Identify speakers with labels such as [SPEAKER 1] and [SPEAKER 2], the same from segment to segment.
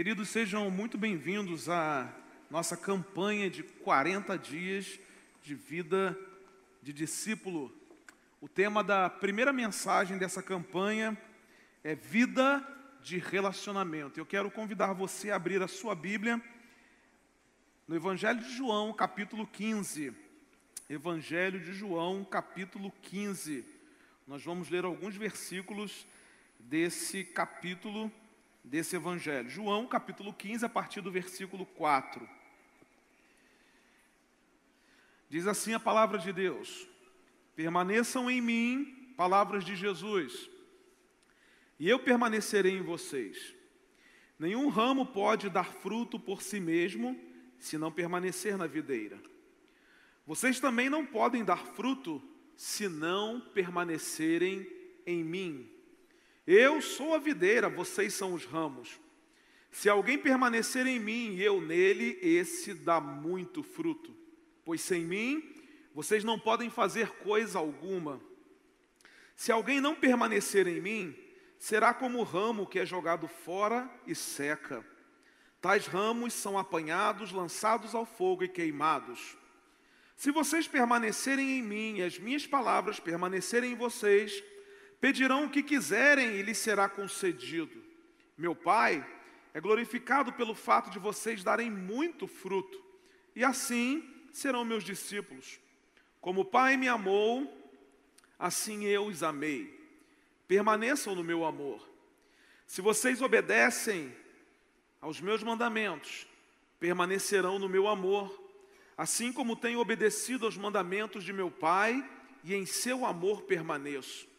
[SPEAKER 1] Queridos, sejam muito bem-vindos à nossa campanha de 40 dias de vida de discípulo. O tema da primeira mensagem dessa campanha é vida de relacionamento. Eu quero convidar você a abrir a sua Bíblia no Evangelho de João, capítulo 15. Evangelho de João, capítulo 15. Nós vamos ler alguns versículos desse capítulo desse evangelho. João, capítulo 15, a partir do versículo 4. Diz assim a palavra de Deus: Permaneçam em mim, palavras de Jesus, e eu permanecerei em vocês. Nenhum ramo pode dar fruto por si mesmo, se não permanecer na videira. Vocês também não podem dar fruto se não permanecerem em mim. Eu sou a videira, vocês são os ramos. Se alguém permanecer em mim e eu nele, esse dá muito fruto. Pois sem mim, vocês não podem fazer coisa alguma. Se alguém não permanecer em mim, será como o ramo que é jogado fora e seca. Tais ramos são apanhados, lançados ao fogo e queimados. Se vocês permanecerem em mim e as minhas palavras permanecerem em vocês, Pedirão o que quiserem e lhes será concedido. Meu Pai é glorificado pelo fato de vocês darem muito fruto, e assim serão meus discípulos. Como o Pai me amou, assim eu os amei. Permaneçam no meu amor. Se vocês obedecem aos meus mandamentos, permanecerão no meu amor, assim como tenho obedecido aos mandamentos de meu Pai, e em seu amor permaneço.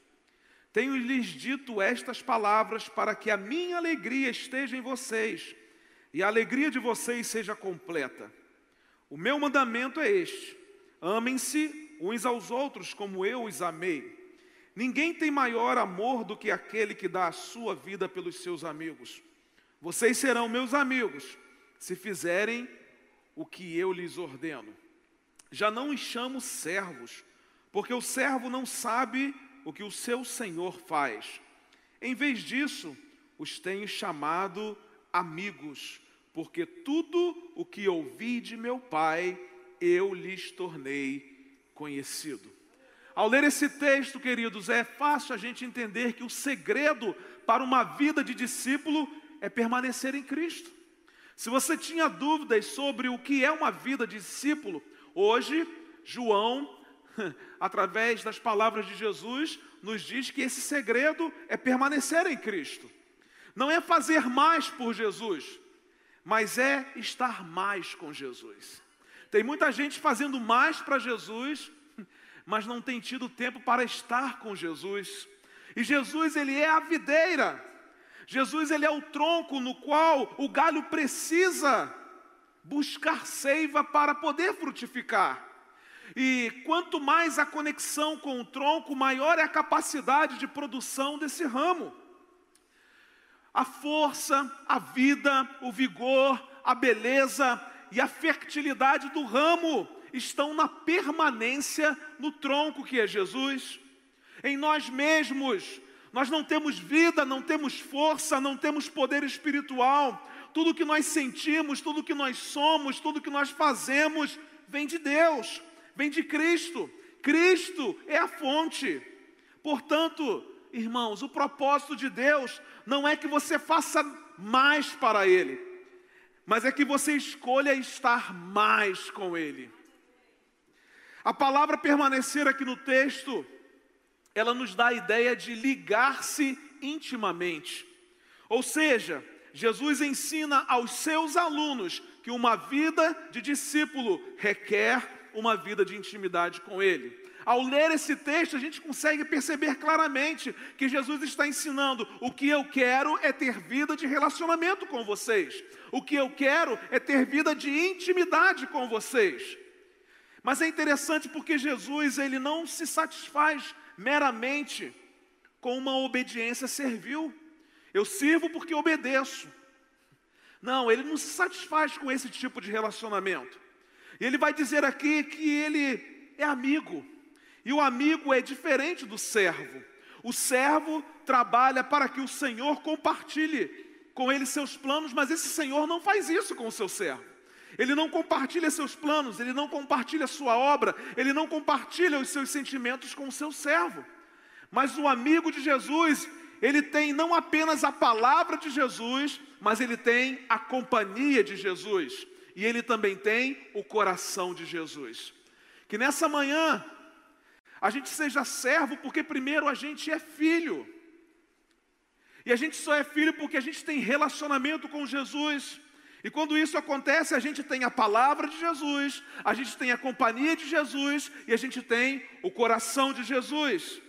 [SPEAKER 1] Tenho-lhes dito estas palavras para que a minha alegria esteja em vocês e a alegria de vocês seja completa. O meu mandamento é este: amem-se uns aos outros como eu os amei. Ninguém tem maior amor do que aquele que dá a sua vida pelos seus amigos. Vocês serão meus amigos se fizerem o que eu lhes ordeno. Já não os chamo servos, porque o servo não sabe o que o seu Senhor faz. Em vez disso, os tenho chamado amigos, porque tudo o que ouvi de meu Pai, eu lhes tornei conhecido. Ao ler esse texto, queridos, é fácil a gente entender que o segredo para uma vida de discípulo é permanecer em Cristo. Se você tinha dúvidas sobre o que é uma vida de discípulo, hoje João através das palavras de Jesus, nos diz que esse segredo é permanecer em Cristo. Não é fazer mais por Jesus, mas é estar mais com Jesus. Tem muita gente fazendo mais para Jesus, mas não tem tido tempo para estar com Jesus. E Jesus, ele é a videira. Jesus, ele é o tronco no qual o galho precisa buscar seiva para poder frutificar. E quanto mais a conexão com o tronco, maior é a capacidade de produção desse ramo. A força, a vida, o vigor, a beleza e a fertilidade do ramo estão na permanência no tronco que é Jesus. Em nós mesmos, nós não temos vida, não temos força, não temos poder espiritual. Tudo que nós sentimos, tudo que nós somos, tudo que nós fazemos vem de Deus vem de Cristo. Cristo é a fonte. Portanto, irmãos, o propósito de Deus não é que você faça mais para Ele, mas é que você escolha estar mais com Ele. A palavra permanecer aqui no texto, ela nos dá a ideia de ligar-se intimamente. Ou seja, Jesus ensina aos seus alunos que uma vida de discípulo requer uma vida de intimidade com Ele. Ao ler esse texto, a gente consegue perceber claramente que Jesus está ensinando: o que eu quero é ter vida de relacionamento com vocês, o que eu quero é ter vida de intimidade com vocês. Mas é interessante porque Jesus ele não se satisfaz meramente com uma obediência servil. Eu sirvo porque obedeço. Não, ele não se satisfaz com esse tipo de relacionamento. Ele vai dizer aqui que ele é amigo. E o amigo é diferente do servo. O servo trabalha para que o Senhor compartilhe com ele seus planos, mas esse Senhor não faz isso com o seu servo. Ele não compartilha seus planos, ele não compartilha sua obra, ele não compartilha os seus sentimentos com o seu servo. Mas o amigo de Jesus, ele tem não apenas a palavra de Jesus, mas ele tem a companhia de Jesus. E ele também tem o coração de Jesus. Que nessa manhã a gente seja servo, porque primeiro a gente é filho. E a gente só é filho porque a gente tem relacionamento com Jesus. E quando isso acontece, a gente tem a palavra de Jesus, a gente tem a companhia de Jesus e a gente tem o coração de Jesus.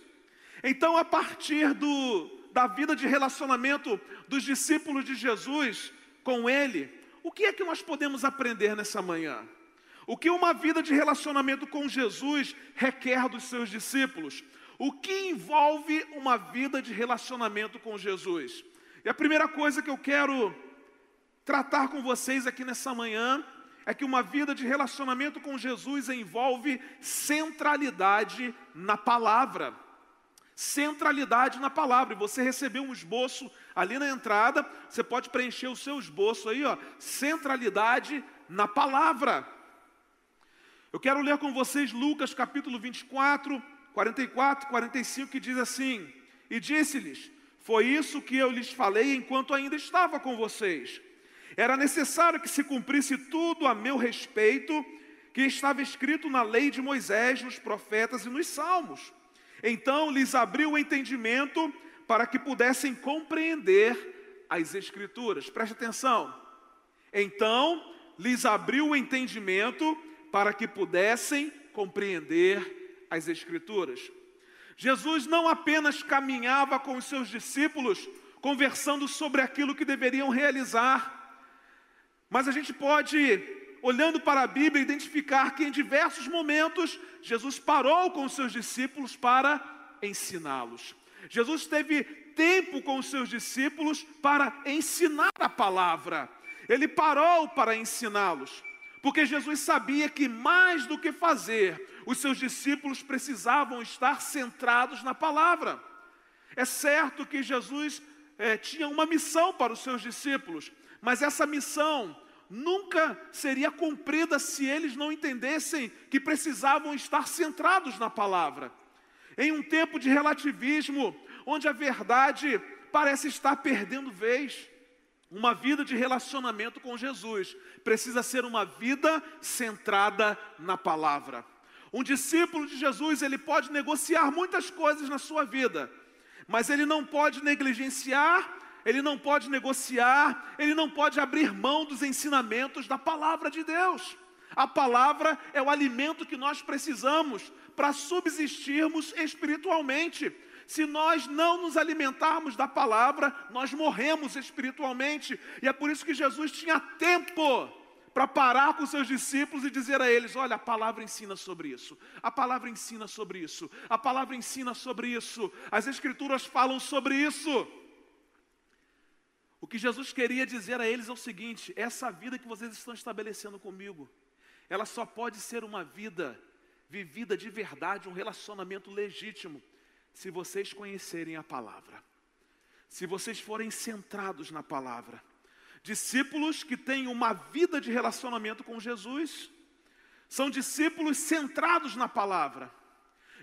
[SPEAKER 1] Então, a partir do, da vida de relacionamento dos discípulos de Jesus com Ele, o que é que nós podemos aprender nessa manhã? O que uma vida de relacionamento com Jesus requer dos seus discípulos? O que envolve uma vida de relacionamento com Jesus? E a primeira coisa que eu quero tratar com vocês aqui nessa manhã é que uma vida de relacionamento com Jesus envolve centralidade na palavra. Centralidade na palavra. Você recebeu um esboço ali na entrada, você pode preencher o seu esboço aí, ó. Centralidade na palavra. Eu quero ler com vocês Lucas capítulo 24, 44, 45, que diz assim: E disse-lhes: Foi isso que eu lhes falei enquanto ainda estava com vocês era necessário que se cumprisse tudo a meu respeito que estava escrito na lei de Moisés, nos profetas e nos salmos. Então lhes abriu o entendimento para que pudessem compreender as Escrituras. Preste atenção. Então lhes abriu o entendimento para que pudessem compreender as Escrituras. Jesus não apenas caminhava com os seus discípulos, conversando sobre aquilo que deveriam realizar, mas a gente pode, olhando para a Bíblia, identificar que em diversos momentos Jesus parou com os seus discípulos para ensiná-los. Jesus teve tempo com os seus discípulos para ensinar a palavra. Ele parou para ensiná-los, porque Jesus sabia que mais do que fazer, os seus discípulos precisavam estar centrados na palavra. É certo que Jesus é, tinha uma missão para os seus discípulos, mas essa missão nunca seria cumprida se eles não entendessem que precisavam estar centrados na palavra. Em um tempo de relativismo, onde a verdade parece estar perdendo vez, uma vida de relacionamento com Jesus precisa ser uma vida centrada na palavra. Um discípulo de Jesus, ele pode negociar muitas coisas na sua vida, mas ele não pode negligenciar ele não pode negociar, ele não pode abrir mão dos ensinamentos da palavra de Deus. A palavra é o alimento que nós precisamos para subsistirmos espiritualmente. Se nós não nos alimentarmos da palavra, nós morremos espiritualmente. E é por isso que Jesus tinha tempo para parar com seus discípulos e dizer a eles: Olha, a palavra ensina sobre isso, a palavra ensina sobre isso, a palavra ensina sobre isso, as Escrituras falam sobre isso. O que Jesus queria dizer a eles é o seguinte: essa vida que vocês estão estabelecendo comigo, ela só pode ser uma vida vivida de verdade, um relacionamento legítimo, se vocês conhecerem a palavra, se vocês forem centrados na palavra. Discípulos que têm uma vida de relacionamento com Jesus, são discípulos centrados na palavra.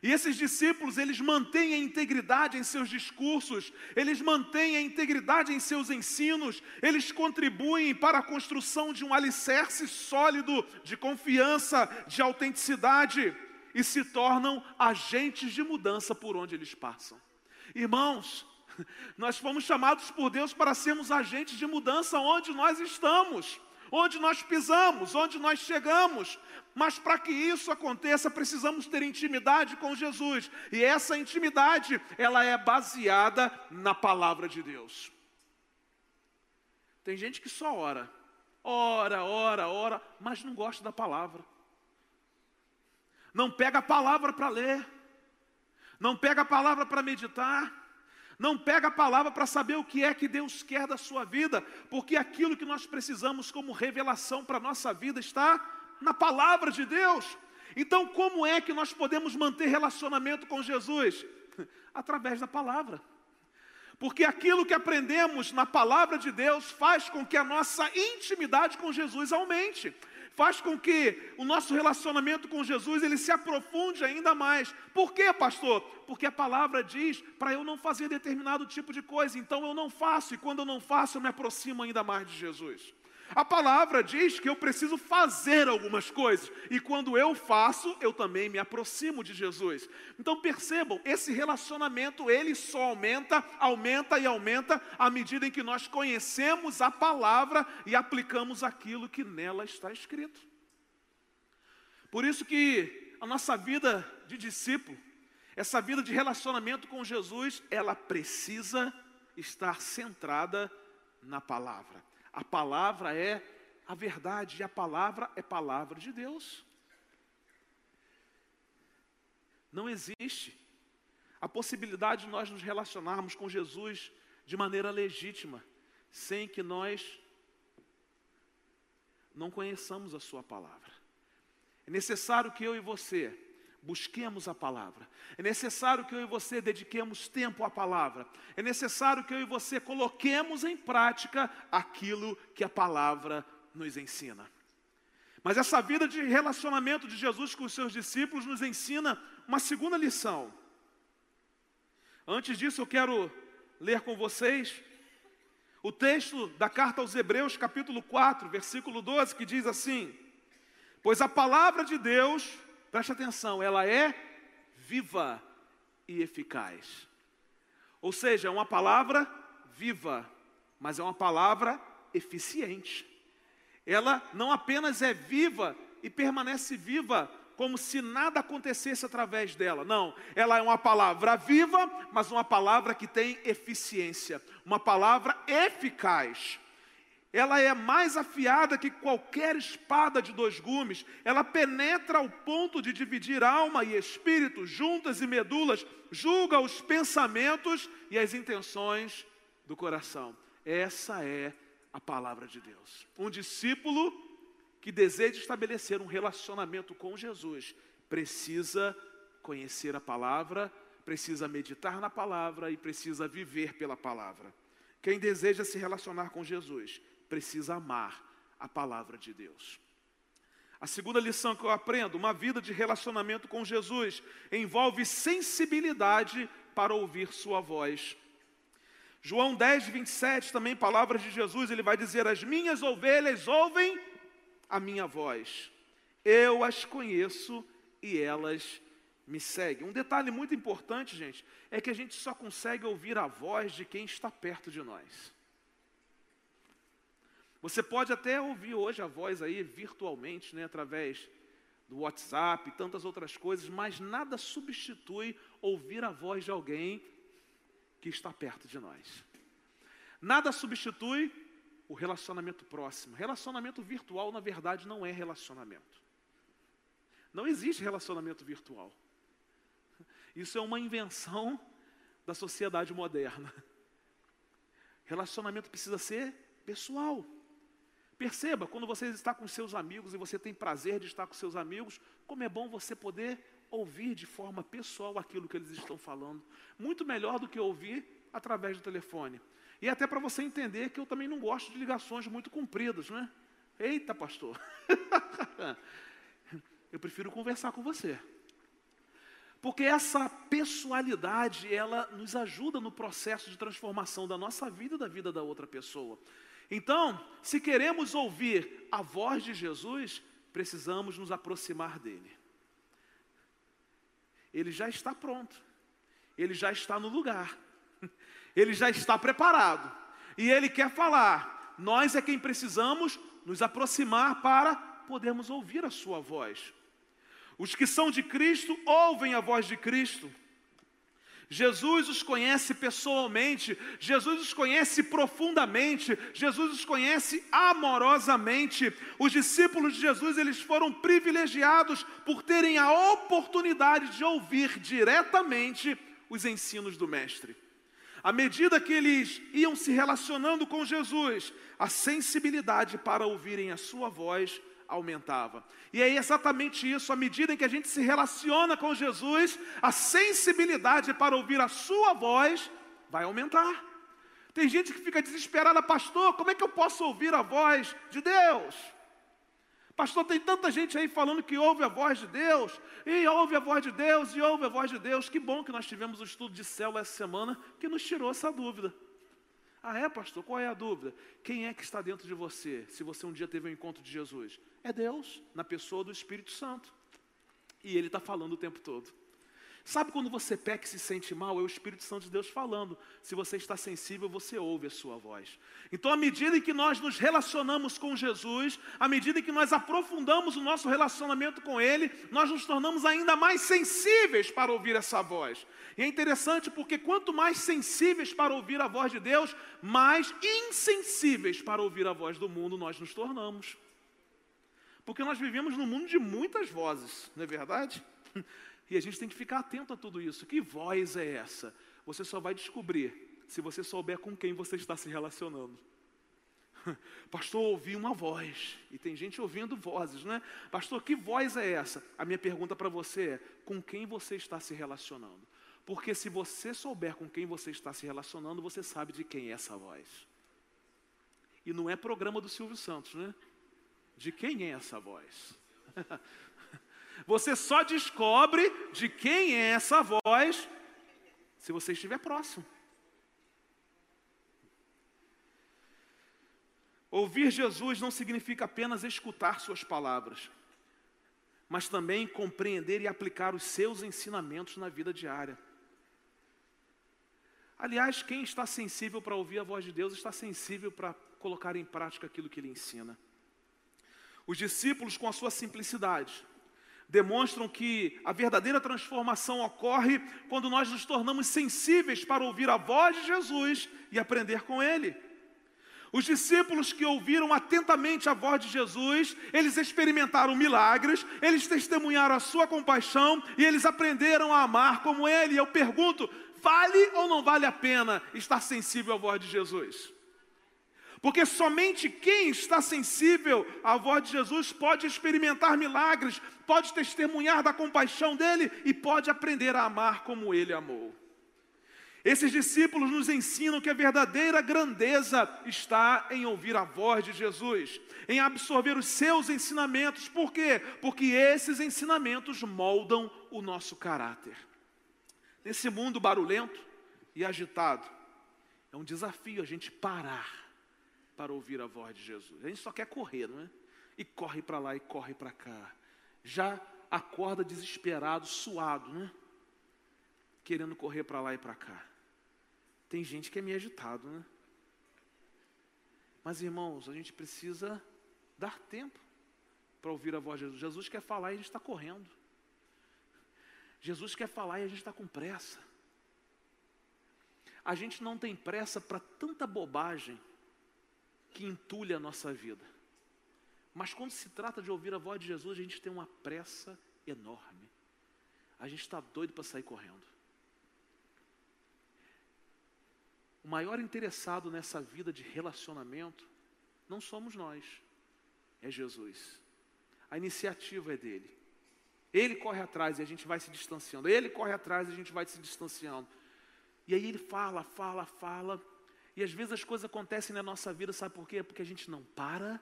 [SPEAKER 1] E esses discípulos, eles mantêm a integridade em seus discursos, eles mantêm a integridade em seus ensinos, eles contribuem para a construção de um alicerce sólido de confiança, de autenticidade e se tornam agentes de mudança por onde eles passam. Irmãos, nós fomos chamados por Deus para sermos agentes de mudança onde nós estamos onde nós pisamos, onde nós chegamos. Mas para que isso aconteça, precisamos ter intimidade com Jesus. E essa intimidade, ela é baseada na palavra de Deus. Tem gente que só ora, ora, ora, ora, mas não gosta da palavra. Não pega a palavra para ler, não pega a palavra para meditar, não pega a palavra para saber o que é que Deus quer da sua vida, porque aquilo que nós precisamos como revelação para a nossa vida está na palavra de Deus. Então, como é que nós podemos manter relacionamento com Jesus? Através da palavra. Porque aquilo que aprendemos na palavra de Deus faz com que a nossa intimidade com Jesus aumente faz com que o nosso relacionamento com Jesus ele se aprofunde ainda mais. Por quê, pastor? Porque a palavra diz para eu não fazer determinado tipo de coisa, então eu não faço, e quando eu não faço, eu me aproximo ainda mais de Jesus. A palavra diz que eu preciso fazer algumas coisas, e quando eu faço, eu também me aproximo de Jesus. Então percebam, esse relacionamento ele só aumenta, aumenta e aumenta à medida em que nós conhecemos a palavra e aplicamos aquilo que nela está escrito. Por isso que a nossa vida de discípulo, essa vida de relacionamento com Jesus, ela precisa estar centrada na palavra. A palavra é a verdade e a palavra é palavra de Deus. Não existe a possibilidade de nós nos relacionarmos com Jesus de maneira legítima, sem que nós não conheçamos a Sua palavra. É necessário que eu e você busquemos a palavra. É necessário que eu e você dediquemos tempo à palavra. É necessário que eu e você coloquemos em prática aquilo que a palavra nos ensina. Mas essa vida de relacionamento de Jesus com os seus discípulos nos ensina uma segunda lição. Antes disso, eu quero ler com vocês o texto da carta aos Hebreus, capítulo 4, versículo 12, que diz assim: Pois a palavra de Deus preste atenção, ela é viva e eficaz. Ou seja, é uma palavra viva, mas é uma palavra eficiente. Ela não apenas é viva e permanece viva como se nada acontecesse através dela. Não, ela é uma palavra viva, mas uma palavra que tem eficiência, uma palavra eficaz ela é mais afiada que qualquer espada de dois gumes, ela penetra ao ponto de dividir alma e espírito, juntas e medulas, julga os pensamentos e as intenções do coração. Essa é a palavra de Deus. Um discípulo que deseja estabelecer um relacionamento com Jesus precisa conhecer a palavra, precisa meditar na palavra e precisa viver pela palavra. Quem deseja se relacionar com Jesus precisa amar a palavra de Deus. A segunda lição que eu aprendo, uma vida de relacionamento com Jesus, envolve sensibilidade para ouvir sua voz. João 10, 27, também palavras de Jesus, ele vai dizer: As minhas ovelhas ouvem a minha voz, eu as conheço e elas me seguem. Um detalhe muito importante, gente, é que a gente só consegue ouvir a voz de quem está perto de nós. Você pode até ouvir hoje a voz aí virtualmente, né, através do WhatsApp tantas outras coisas, mas nada substitui ouvir a voz de alguém que está perto de nós. Nada substitui o relacionamento próximo. Relacionamento virtual, na verdade, não é relacionamento. Não existe relacionamento virtual. Isso é uma invenção da sociedade moderna. Relacionamento precisa ser pessoal. Perceba, quando você está com seus amigos e você tem prazer de estar com seus amigos, como é bom você poder ouvir de forma pessoal aquilo que eles estão falando. Muito melhor do que ouvir através do telefone. E até para você entender que eu também não gosto de ligações muito compridas, né? Eita, pastor. eu prefiro conversar com você. Porque essa pessoalidade, ela nos ajuda no processo de transformação da nossa vida e da vida da outra pessoa. Então, se queremos ouvir a voz de Jesus, precisamos nos aproximar dele. Ele já está pronto, ele já está no lugar, ele já está preparado, e ele quer falar. Nós é quem precisamos nos aproximar para podermos ouvir a sua voz. Os que são de Cristo ouvem a voz de Cristo. Jesus os conhece pessoalmente, Jesus os conhece profundamente, Jesus os conhece amorosamente. Os discípulos de Jesus, eles foram privilegiados por terem a oportunidade de ouvir diretamente os ensinos do mestre. À medida que eles iam se relacionando com Jesus, a sensibilidade para ouvirem a sua voz aumentava. E é exatamente isso, à medida em que a gente se relaciona com Jesus, a sensibilidade para ouvir a sua voz vai aumentar. Tem gente que fica desesperada, pastor, como é que eu posso ouvir a voz de Deus? Pastor, tem tanta gente aí falando que ouve a voz de Deus, e ouve a voz de Deus, e ouve a voz de Deus. Que bom que nós tivemos o estudo de célula essa semana que nos tirou essa dúvida. Ah, é, pastor? Qual é a dúvida? Quem é que está dentro de você, se você um dia teve um encontro de Jesus? É Deus, na pessoa do Espírito Santo. E Ele está falando o tempo todo. Sabe quando você peca e se sente mal? É o Espírito Santo de Deus falando. Se você está sensível, você ouve a sua voz. Então, à medida em que nós nos relacionamos com Jesus, à medida em que nós aprofundamos o nosso relacionamento com Ele, nós nos tornamos ainda mais sensíveis para ouvir essa voz. E é interessante porque quanto mais sensíveis para ouvir a voz de Deus, mais insensíveis para ouvir a voz do mundo nós nos tornamos. Porque nós vivemos num mundo de muitas vozes, não é verdade? E a gente tem que ficar atento a tudo isso. Que voz é essa? Você só vai descobrir se você souber com quem você está se relacionando. Pastor, ouvi uma voz. E tem gente ouvindo vozes, né? Pastor, que voz é essa? A minha pergunta para você é: com quem você está se relacionando? Porque se você souber com quem você está se relacionando, você sabe de quem é essa voz. E não é programa do Silvio Santos, né? De quem é essa voz? Você só descobre de quem é essa voz se você estiver próximo. Ouvir Jesus não significa apenas escutar Suas palavras, mas também compreender e aplicar os seus ensinamentos na vida diária. Aliás, quem está sensível para ouvir a voz de Deus está sensível para colocar em prática aquilo que ele ensina. Os discípulos, com a sua simplicidade, demonstram que a verdadeira transformação ocorre quando nós nos tornamos sensíveis para ouvir a voz de Jesus e aprender com Ele. Os discípulos que ouviram atentamente a voz de Jesus, eles experimentaram milagres, eles testemunharam a sua compaixão e eles aprenderam a amar como Ele. Eu pergunto: vale ou não vale a pena estar sensível à voz de Jesus? Porque somente quem está sensível à voz de Jesus pode experimentar milagres, pode testemunhar da compaixão dele e pode aprender a amar como ele amou. Esses discípulos nos ensinam que a verdadeira grandeza está em ouvir a voz de Jesus, em absorver os seus ensinamentos. Por quê? Porque esses ensinamentos moldam o nosso caráter. Nesse mundo barulhento e agitado, é um desafio a gente parar para ouvir a voz de Jesus. A gente só quer correr, não é? E corre para lá e corre para cá. Já acorda desesperado, suado, né? Querendo correr para lá e para cá. Tem gente que é meio agitado, né? Mas irmãos, a gente precisa dar tempo para ouvir a voz de Jesus. Jesus quer falar e a gente está correndo. Jesus quer falar e a gente está com pressa. A gente não tem pressa para tanta bobagem que entulha a nossa vida. Mas quando se trata de ouvir a voz de Jesus, a gente tem uma pressa enorme. A gente está doido para sair correndo. O maior interessado nessa vida de relacionamento não somos nós, é Jesus. A iniciativa é dele. Ele corre atrás e a gente vai se distanciando. Ele corre atrás e a gente vai se distanciando. E aí ele fala, fala, fala. E às vezes as coisas acontecem na nossa vida, sabe por quê? Porque a gente não para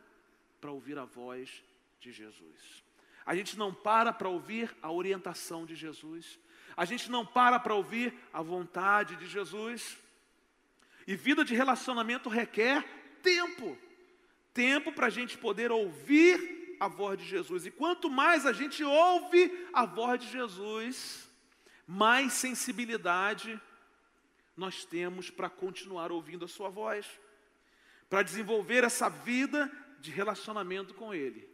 [SPEAKER 1] para ouvir a voz de Jesus. A gente não para para ouvir a orientação de Jesus. A gente não para para ouvir a vontade de Jesus. E vida de relacionamento requer tempo. Tempo para a gente poder ouvir a voz de Jesus. E quanto mais a gente ouve a voz de Jesus, mais sensibilidade nós temos para continuar ouvindo a Sua voz, para desenvolver essa vida de relacionamento com Ele.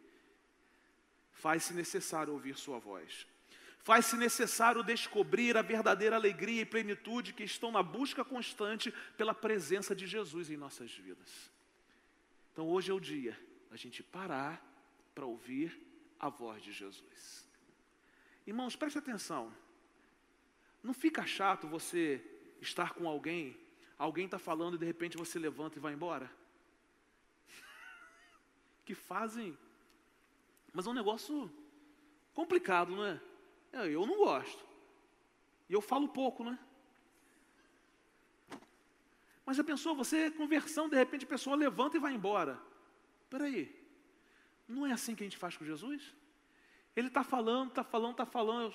[SPEAKER 1] Faz-se necessário ouvir Sua voz. Faz-se necessário descobrir a verdadeira alegria e plenitude que estão na busca constante pela presença de Jesus em nossas vidas. Então hoje é o dia da gente parar para ouvir a voz de Jesus. Irmãos, preste atenção. Não fica chato você estar com alguém, alguém está falando e de repente você levanta e vai embora? que fazem. Mas é um negócio complicado, não é? é? Eu não gosto. E eu falo pouco, né? Mas já pensou, você conversão, de repente a pessoa levanta e vai embora. Espera aí, não é assim que a gente faz com Jesus? Ele está falando, está falando, está falando.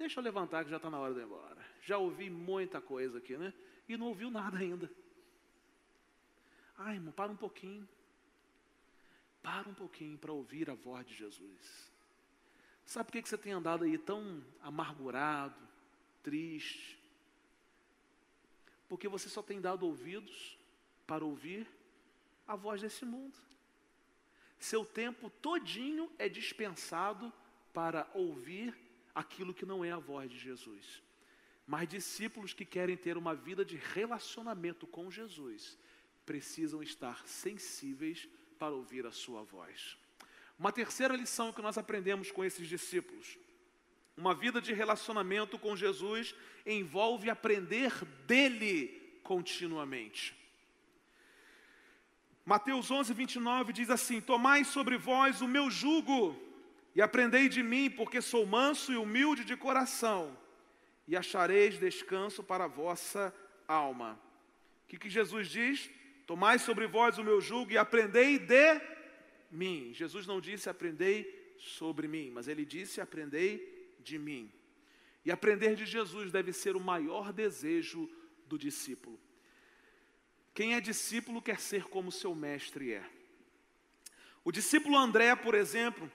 [SPEAKER 1] Deixa eu levantar que já está na hora de ir embora. Já ouvi muita coisa aqui, né? E não ouviu nada ainda. Ai, irmão, para um pouquinho. Para um pouquinho para ouvir a voz de Jesus. Sabe por que você tem andado aí tão amargurado, triste? Porque você só tem dado ouvidos para ouvir a voz desse mundo. Seu tempo todinho é dispensado para ouvir aquilo que não é a voz de Jesus. Mas discípulos que querem ter uma vida de relacionamento com Jesus precisam estar sensíveis para ouvir a sua voz. Uma terceira lição que nós aprendemos com esses discípulos: uma vida de relacionamento com Jesus envolve aprender dele continuamente. Mateus 11, 29 diz assim: Tomai sobre vós o meu jugo e aprendei de mim, porque sou manso e humilde de coração, e achareis descanso para a vossa alma. O que, que Jesus diz? Tomai sobre vós o meu jugo e aprendei de mim. Jesus não disse aprendei sobre mim, mas ele disse aprendei de mim. E aprender de Jesus deve ser o maior desejo do discípulo. Quem é discípulo quer ser como seu mestre é. O discípulo André, por exemplo,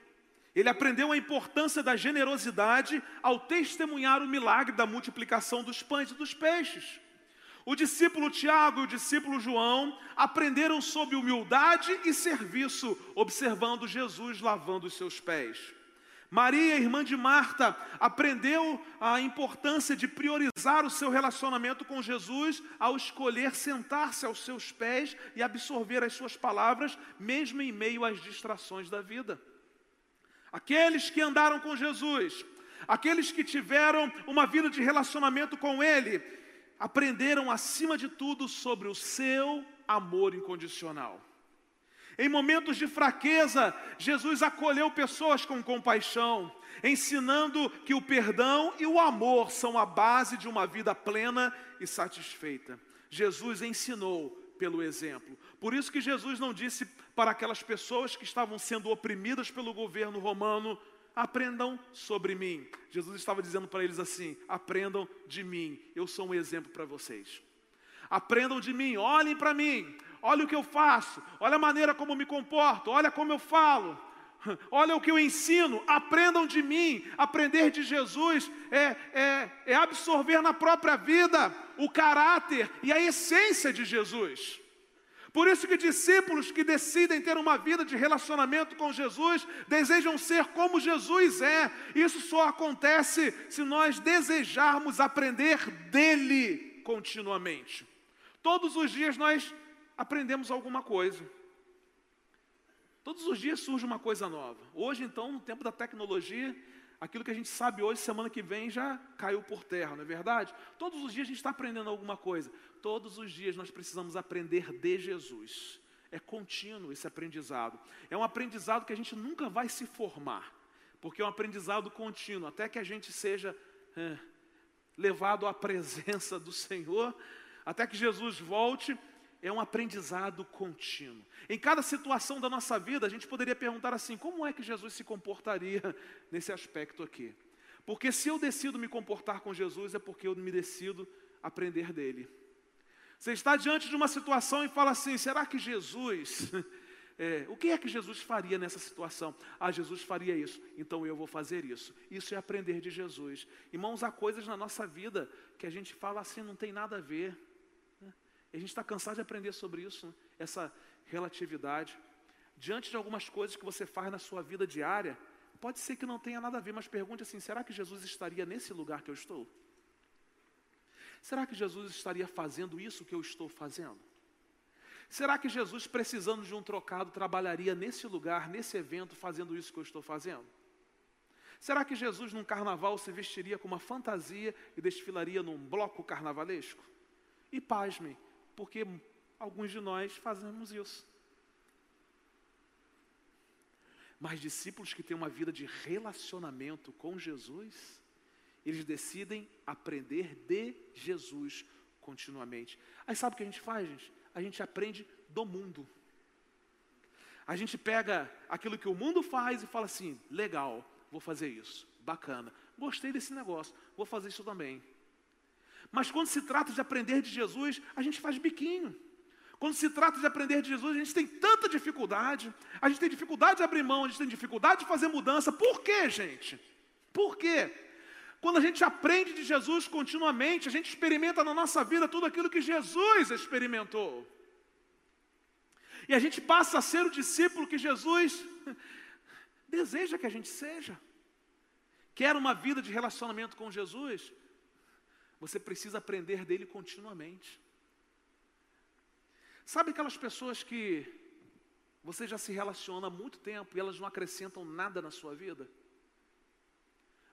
[SPEAKER 1] ele aprendeu a importância da generosidade ao testemunhar o milagre da multiplicação dos pães e dos peixes. O discípulo Tiago e o discípulo João aprenderam sobre humildade e serviço, observando Jesus lavando os seus pés. Maria, irmã de Marta, aprendeu a importância de priorizar o seu relacionamento com Jesus ao escolher sentar-se aos seus pés e absorver as suas palavras, mesmo em meio às distrações da vida. Aqueles que andaram com Jesus, aqueles que tiveram uma vida de relacionamento com Ele, aprenderam acima de tudo sobre o seu amor incondicional. Em momentos de fraqueza, Jesus acolheu pessoas com compaixão, ensinando que o perdão e o amor são a base de uma vida plena e satisfeita. Jesus ensinou pelo exemplo. Por isso que Jesus não disse para aquelas pessoas que estavam sendo oprimidas pelo governo romano: aprendam sobre mim. Jesus estava dizendo para eles assim: aprendam de mim, eu sou um exemplo para vocês. Aprendam de mim, olhem para mim, olha o que eu faço, olha a maneira como me comporto, olha como eu falo, olha o que eu ensino, aprendam de mim. Aprender de Jesus é, é, é absorver na própria vida o caráter e a essência de Jesus. Por isso que discípulos que decidem ter uma vida de relacionamento com Jesus desejam ser como Jesus é. Isso só acontece se nós desejarmos aprender dele continuamente. Todos os dias nós aprendemos alguma coisa. Todos os dias surge uma coisa nova. Hoje, então, no tempo da tecnologia, aquilo que a gente sabe hoje, semana que vem, já caiu por terra, não é verdade? Todos os dias a gente está aprendendo alguma coisa. Todos os dias nós precisamos aprender de Jesus. É contínuo esse aprendizado. É um aprendizado que a gente nunca vai se formar, porque é um aprendizado contínuo, até que a gente seja é, levado à presença do Senhor, até que Jesus volte é um aprendizado contínuo. Em cada situação da nossa vida, a gente poderia perguntar assim: como é que Jesus se comportaria nesse aspecto aqui? Porque se eu decido me comportar com Jesus, é porque eu me decido aprender dele. Você está diante de uma situação e fala assim: será que Jesus. É, o que é que Jesus faria nessa situação? Ah, Jesus faria isso, então eu vou fazer isso. Isso é aprender de Jesus. Irmãos, há coisas na nossa vida que a gente fala assim, não tem nada a ver. A gente está cansado de aprender sobre isso, né? essa relatividade. Diante de algumas coisas que você faz na sua vida diária, pode ser que não tenha nada a ver, mas pergunte assim: será que Jesus estaria nesse lugar que eu estou? Será que Jesus estaria fazendo isso que eu estou fazendo? Será que Jesus, precisando de um trocado, trabalharia nesse lugar, nesse evento, fazendo isso que eu estou fazendo? Será que Jesus, num carnaval, se vestiria com uma fantasia e desfilaria num bloco carnavalesco? E pasmem, porque alguns de nós fazemos isso. Mas discípulos que têm uma vida de relacionamento com Jesus, eles decidem aprender de Jesus continuamente. Aí sabe o que a gente faz, gente? A gente aprende do mundo. A gente pega aquilo que o mundo faz e fala assim: legal, vou fazer isso, bacana, gostei desse negócio, vou fazer isso também. Mas quando se trata de aprender de Jesus, a gente faz biquinho. Quando se trata de aprender de Jesus, a gente tem tanta dificuldade, a gente tem dificuldade de abrir mão, a gente tem dificuldade de fazer mudança. Por quê, gente? Por quê? Quando a gente aprende de Jesus continuamente, a gente experimenta na nossa vida tudo aquilo que Jesus experimentou. E a gente passa a ser o discípulo que Jesus deseja que a gente seja. Quer uma vida de relacionamento com Jesus? Você precisa aprender dele continuamente. Sabe aquelas pessoas que você já se relaciona há muito tempo e elas não acrescentam nada na sua vida?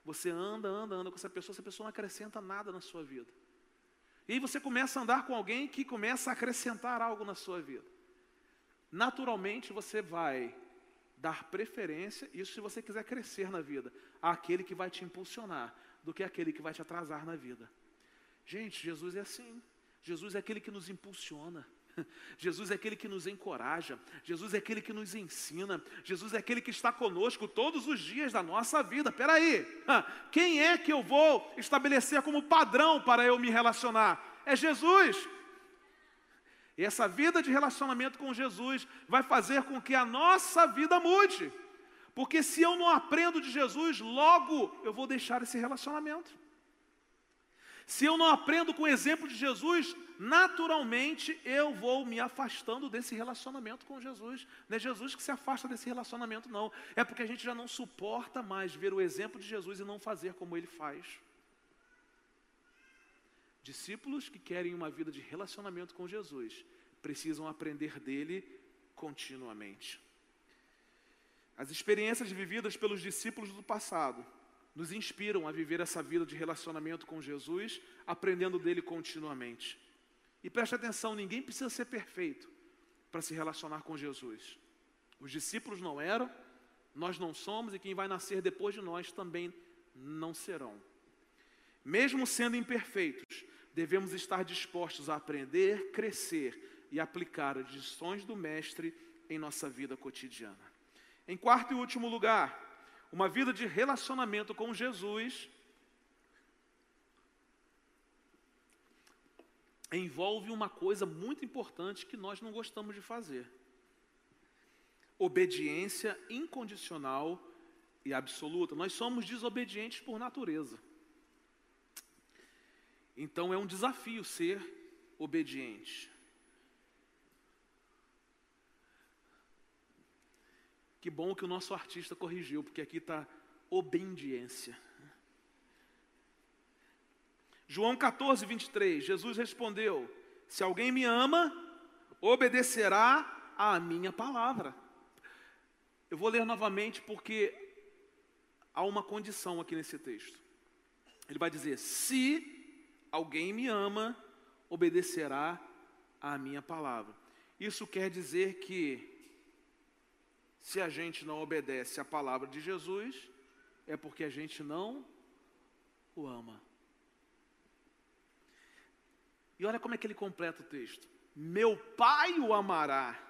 [SPEAKER 1] Você anda, anda, anda com essa pessoa, essa pessoa não acrescenta nada na sua vida. E aí você começa a andar com alguém que começa a acrescentar algo na sua vida. Naturalmente você vai dar preferência, isso se você quiser crescer na vida, àquele que vai te impulsionar, do que aquele que vai te atrasar na vida. Gente, Jesus é assim. Jesus é aquele que nos impulsiona. Jesus é aquele que nos encoraja, Jesus é aquele que nos ensina, Jesus é aquele que está conosco todos os dias da nossa vida. Peraí, quem é que eu vou estabelecer como padrão para eu me relacionar? É Jesus. E essa vida de relacionamento com Jesus vai fazer com que a nossa vida mude. Porque se eu não aprendo de Jesus, logo eu vou deixar esse relacionamento. Se eu não aprendo com o exemplo de Jesus, naturalmente eu vou me afastando desse relacionamento com Jesus. Não é Jesus que se afasta desse relacionamento, não. É porque a gente já não suporta mais ver o exemplo de Jesus e não fazer como ele faz. Discípulos que querem uma vida de relacionamento com Jesus precisam aprender dele continuamente. As experiências vividas pelos discípulos do passado nos inspiram a viver essa vida de relacionamento com Jesus, aprendendo dele continuamente. E preste atenção: ninguém precisa ser perfeito para se relacionar com Jesus. Os discípulos não eram, nós não somos, e quem vai nascer depois de nós também não serão. Mesmo sendo imperfeitos, devemos estar dispostos a aprender, crescer e aplicar as lições do Mestre em nossa vida cotidiana. Em quarto e último lugar, uma vida de relacionamento com Jesus envolve uma coisa muito importante que nós não gostamos de fazer: obediência incondicional e absoluta. Nós somos desobedientes por natureza. Então é um desafio ser obediente. Que bom que o nosso artista corrigiu, porque aqui está obediência. João 14, 23, Jesus respondeu: Se alguém me ama, obedecerá à minha palavra. Eu vou ler novamente porque há uma condição aqui nesse texto. Ele vai dizer: Se alguém me ama, obedecerá à minha palavra. Isso quer dizer que se a gente não obedece à palavra de Jesus, é porque a gente não o ama. E olha como é que ele completa o texto: Meu Pai o amará,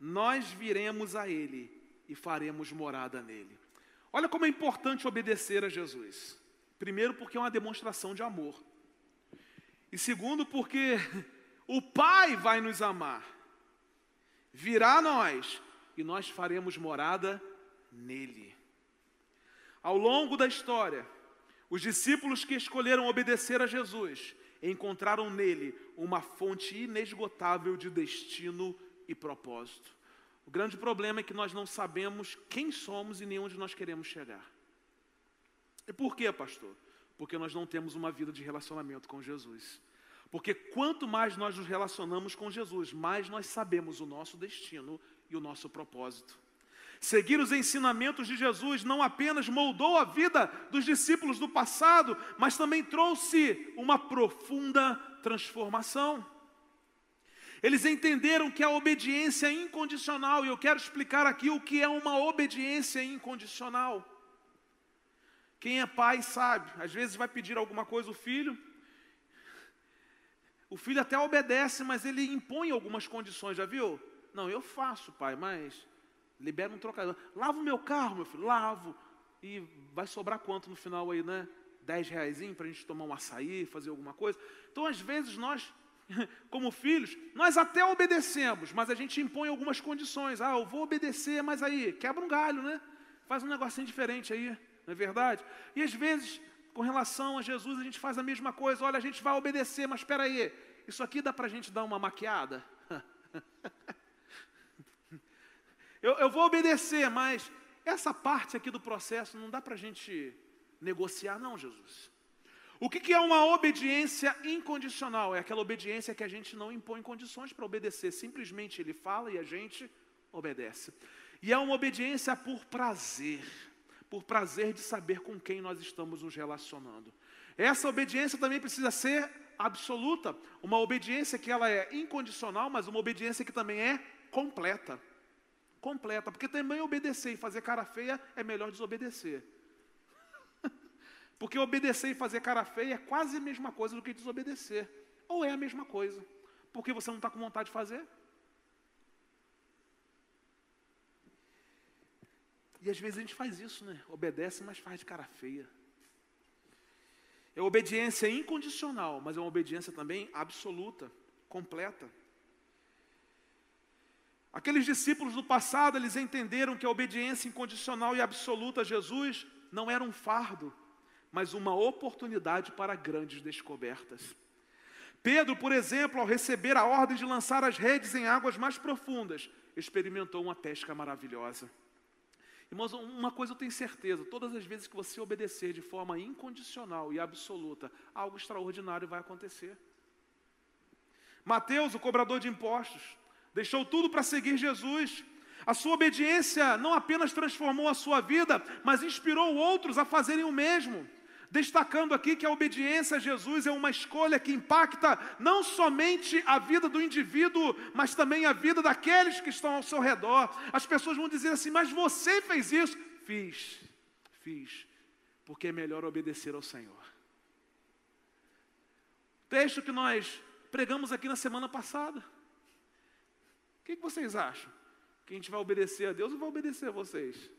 [SPEAKER 1] nós viremos a Ele e faremos morada nele. Olha como é importante obedecer a Jesus. Primeiro, porque é uma demonstração de amor. E segundo, porque o Pai vai nos amar, virá a nós e nós faremos morada nele. Ao longo da história, os discípulos que escolheram obedecer a Jesus encontraram nele uma fonte inesgotável de destino e propósito. O grande problema é que nós não sabemos quem somos e nem onde nós queremos chegar. E por quê, pastor? Porque nós não temos uma vida de relacionamento com Jesus. Porque quanto mais nós nos relacionamos com Jesus, mais nós sabemos o nosso destino e o nosso propósito. Seguir os ensinamentos de Jesus não apenas moldou a vida dos discípulos do passado, mas também trouxe uma profunda transformação. Eles entenderam que a obediência é incondicional, e eu quero explicar aqui o que é uma obediência incondicional. Quem é pai sabe, às vezes vai pedir alguma coisa o filho, O filho até obedece, mas ele impõe algumas condições, já viu? Não, eu faço, pai, mas libera um trocador. Lava o meu carro, meu filho, lavo. E vai sobrar quanto no final aí, né? Dez reais para a gente tomar um açaí, fazer alguma coisa. Então, às vezes, nós, como filhos, nós até obedecemos, mas a gente impõe algumas condições. Ah, eu vou obedecer, mas aí, quebra um galho, né? Faz um negocinho diferente aí, não é verdade? E às vezes, com relação a Jesus, a gente faz a mesma coisa. Olha, a gente vai obedecer, mas espera aí, isso aqui dá para a gente dar uma maquiada? eu, eu vou obedecer, mas essa parte aqui do processo não dá para a gente negociar, não, Jesus. O que, que é uma obediência incondicional? É aquela obediência que a gente não impõe condições para obedecer, simplesmente ele fala e a gente obedece. E é uma obediência por prazer, por prazer de saber com quem nós estamos nos relacionando. Essa obediência também precisa ser absoluta, uma obediência que ela é incondicional, mas uma obediência que também é completa. Completa, porque também obedecer e fazer cara feia é melhor desobedecer. Porque obedecer e fazer cara feia é quase a mesma coisa do que desobedecer. Ou é a mesma coisa. Porque você não está com vontade de fazer. E às vezes a gente faz isso, né? Obedece, mas faz de cara feia. É obediência incondicional, mas é uma obediência também absoluta, completa. Aqueles discípulos do passado, eles entenderam que a obediência incondicional e absoluta a Jesus não era um fardo, mas uma oportunidade para grandes descobertas. Pedro, por exemplo, ao receber a ordem de lançar as redes em águas mais profundas, experimentou uma pesca maravilhosa. Irmãos, uma coisa eu tenho certeza: todas as vezes que você obedecer de forma incondicional e absoluta, algo extraordinário vai acontecer. Mateus, o cobrador de impostos, deixou tudo para seguir Jesus. A sua obediência não apenas transformou a sua vida, mas inspirou outros a fazerem o mesmo. Destacando aqui que a obediência a Jesus é uma escolha que impacta não somente a vida do indivíduo, mas também a vida daqueles que estão ao seu redor. As pessoas vão dizer assim: Mas você fez isso? Fiz, fiz, porque é melhor obedecer ao Senhor. Texto que nós pregamos aqui na semana passada. O que vocês acham? Que a gente vai obedecer a Deus ou vai obedecer a vocês?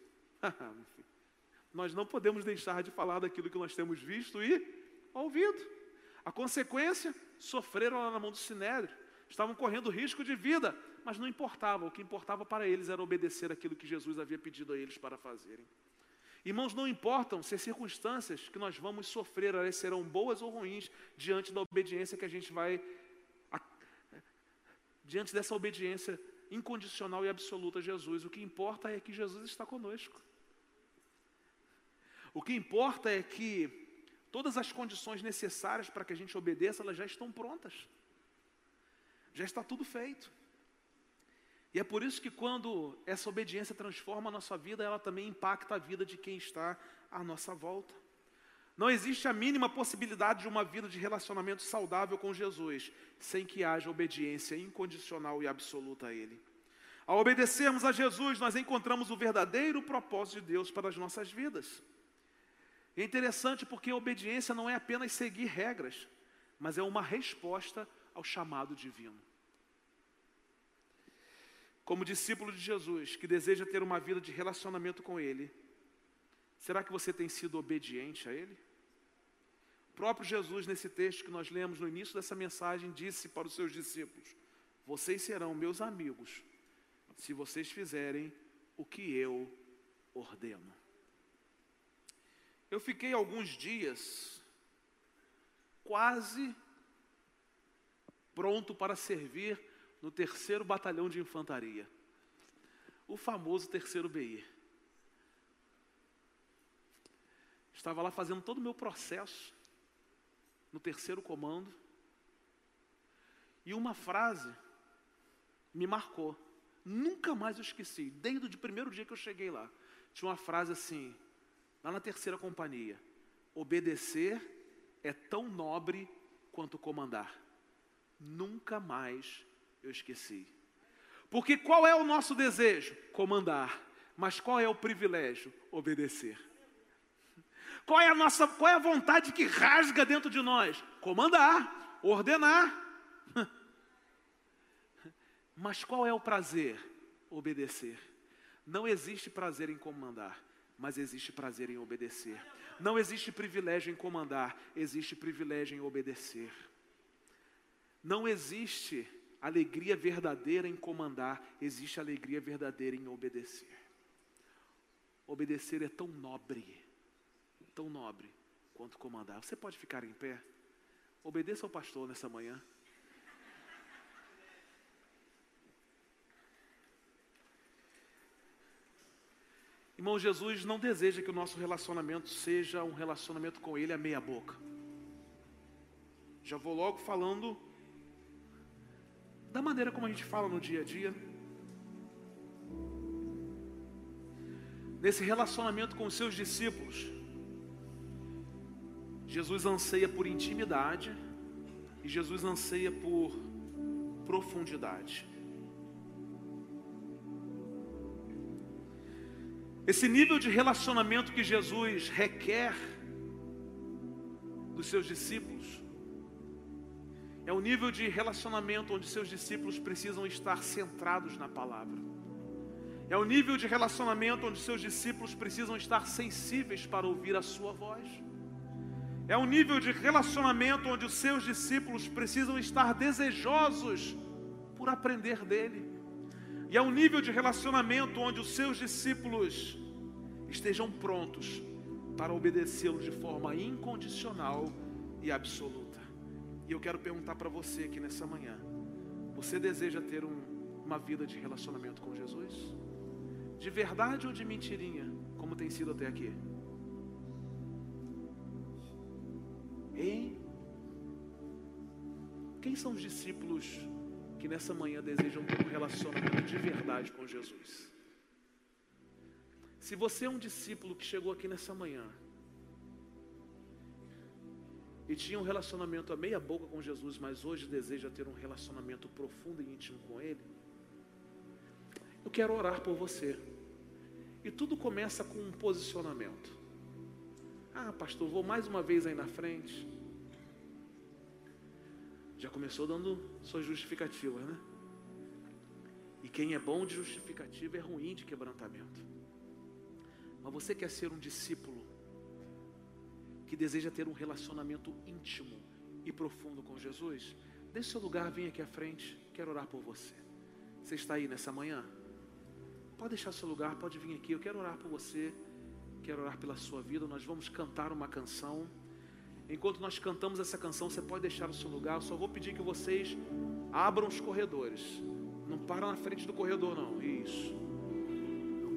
[SPEAKER 1] nós não podemos deixar de falar daquilo que nós temos visto e ouvido. A consequência, sofreram lá na mão do Sinédrio, estavam correndo risco de vida, mas não importava, o que importava para eles era obedecer aquilo que Jesus havia pedido a eles para fazerem. Irmãos, não importam se as circunstâncias que nós vamos sofrer elas serão boas ou ruins diante da obediência que a gente vai diante dessa obediência incondicional e absoluta a Jesus. O que importa é que Jesus está conosco. O que importa é que todas as condições necessárias para que a gente obedeça, elas já estão prontas. Já está tudo feito. E é por isso que quando essa obediência transforma a nossa vida, ela também impacta a vida de quem está à nossa volta. Não existe a mínima possibilidade de uma vida de relacionamento saudável com Jesus sem que haja obediência incondicional e absoluta a Ele. Ao obedecermos a Jesus, nós encontramos o verdadeiro propósito de Deus para as nossas vidas. É interessante porque a obediência não é apenas seguir regras, mas é uma resposta ao chamado divino. Como discípulo de Jesus, que deseja ter uma vida de relacionamento com Ele, será que você tem sido obediente a Ele? Próprio Jesus, nesse texto que nós lemos no início dessa mensagem, disse para os seus discípulos: Vocês serão meus amigos, se vocês fizerem o que eu ordeno. Eu fiquei alguns dias quase pronto para servir no terceiro batalhão de infantaria, o famoso terceiro BI. Estava lá fazendo todo o meu processo no terceiro comando. E uma frase me marcou. Nunca mais eu esqueci, desde o primeiro dia que eu cheguei lá. Tinha uma frase assim: lá na terceira companhia: obedecer é tão nobre quanto comandar. Nunca mais eu esqueci. Porque qual é o nosso desejo? Comandar. Mas qual é o privilégio? Obedecer. Qual é a nossa, qual é a vontade que rasga dentro de nós? Comandar, ordenar. Mas qual é o prazer? Obedecer. Não existe prazer em comandar, mas existe prazer em obedecer. Não existe privilégio em comandar, existe privilégio em obedecer. Não existe alegria verdadeira em comandar, existe alegria verdadeira em obedecer. Obedecer é tão nobre, tão nobre quanto comandar. Você pode ficar em pé? Obedeça ao pastor nessa manhã. Irmão, Jesus não deseja que o nosso relacionamento seja um relacionamento com Ele a meia boca. Já vou logo falando da maneira como a gente fala no dia a dia. Nesse relacionamento com os seus discípulos, Jesus anseia por intimidade e Jesus anseia por profundidade. Esse nível de relacionamento que Jesus requer dos seus discípulos é o nível de relacionamento onde seus discípulos precisam estar centrados na palavra. É o nível de relacionamento onde seus discípulos precisam estar sensíveis para ouvir a sua voz. É o nível de relacionamento onde os seus discípulos precisam estar desejosos por aprender dele. E é um nível de relacionamento onde os seus discípulos estejam prontos para obedecê-lo de forma incondicional e absoluta. E eu quero perguntar para você aqui nessa manhã: você deseja ter um, uma vida de relacionamento com Jesus? De verdade ou de mentirinha, como tem sido até aqui? Hein? Quem são os discípulos que nessa manhã desejam ter um relacionamento de verdade com Jesus. Se você é um discípulo que chegou aqui nessa manhã e tinha um relacionamento a meia boca com Jesus, mas hoje deseja ter um relacionamento profundo e íntimo com Ele, eu quero orar por você. E tudo começa com um posicionamento. Ah, pastor, vou mais uma vez aí na frente. Já começou dando suas justificativas, né? E quem é bom de justificativa é ruim de quebrantamento. Mas você quer ser um discípulo que deseja ter um relacionamento íntimo e profundo com Jesus? Deixe seu lugar, vem aqui à frente. Quero orar por você. Você está aí nessa manhã? Pode deixar seu lugar, pode vir aqui. Eu quero orar por você. Quero orar pela sua vida. Nós vamos cantar uma canção. Enquanto nós cantamos essa canção, você pode deixar o seu lugar. Eu só vou pedir que vocês abram os corredores. Não para na frente do corredor, não. Isso.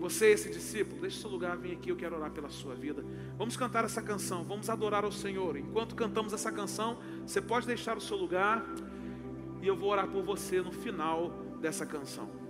[SPEAKER 1] Você, esse discípulo, deixe seu lugar, vem aqui, eu quero orar pela sua vida. Vamos cantar essa canção, vamos adorar ao Senhor. Enquanto cantamos essa canção, você pode deixar o seu lugar e eu vou orar por você no final dessa canção.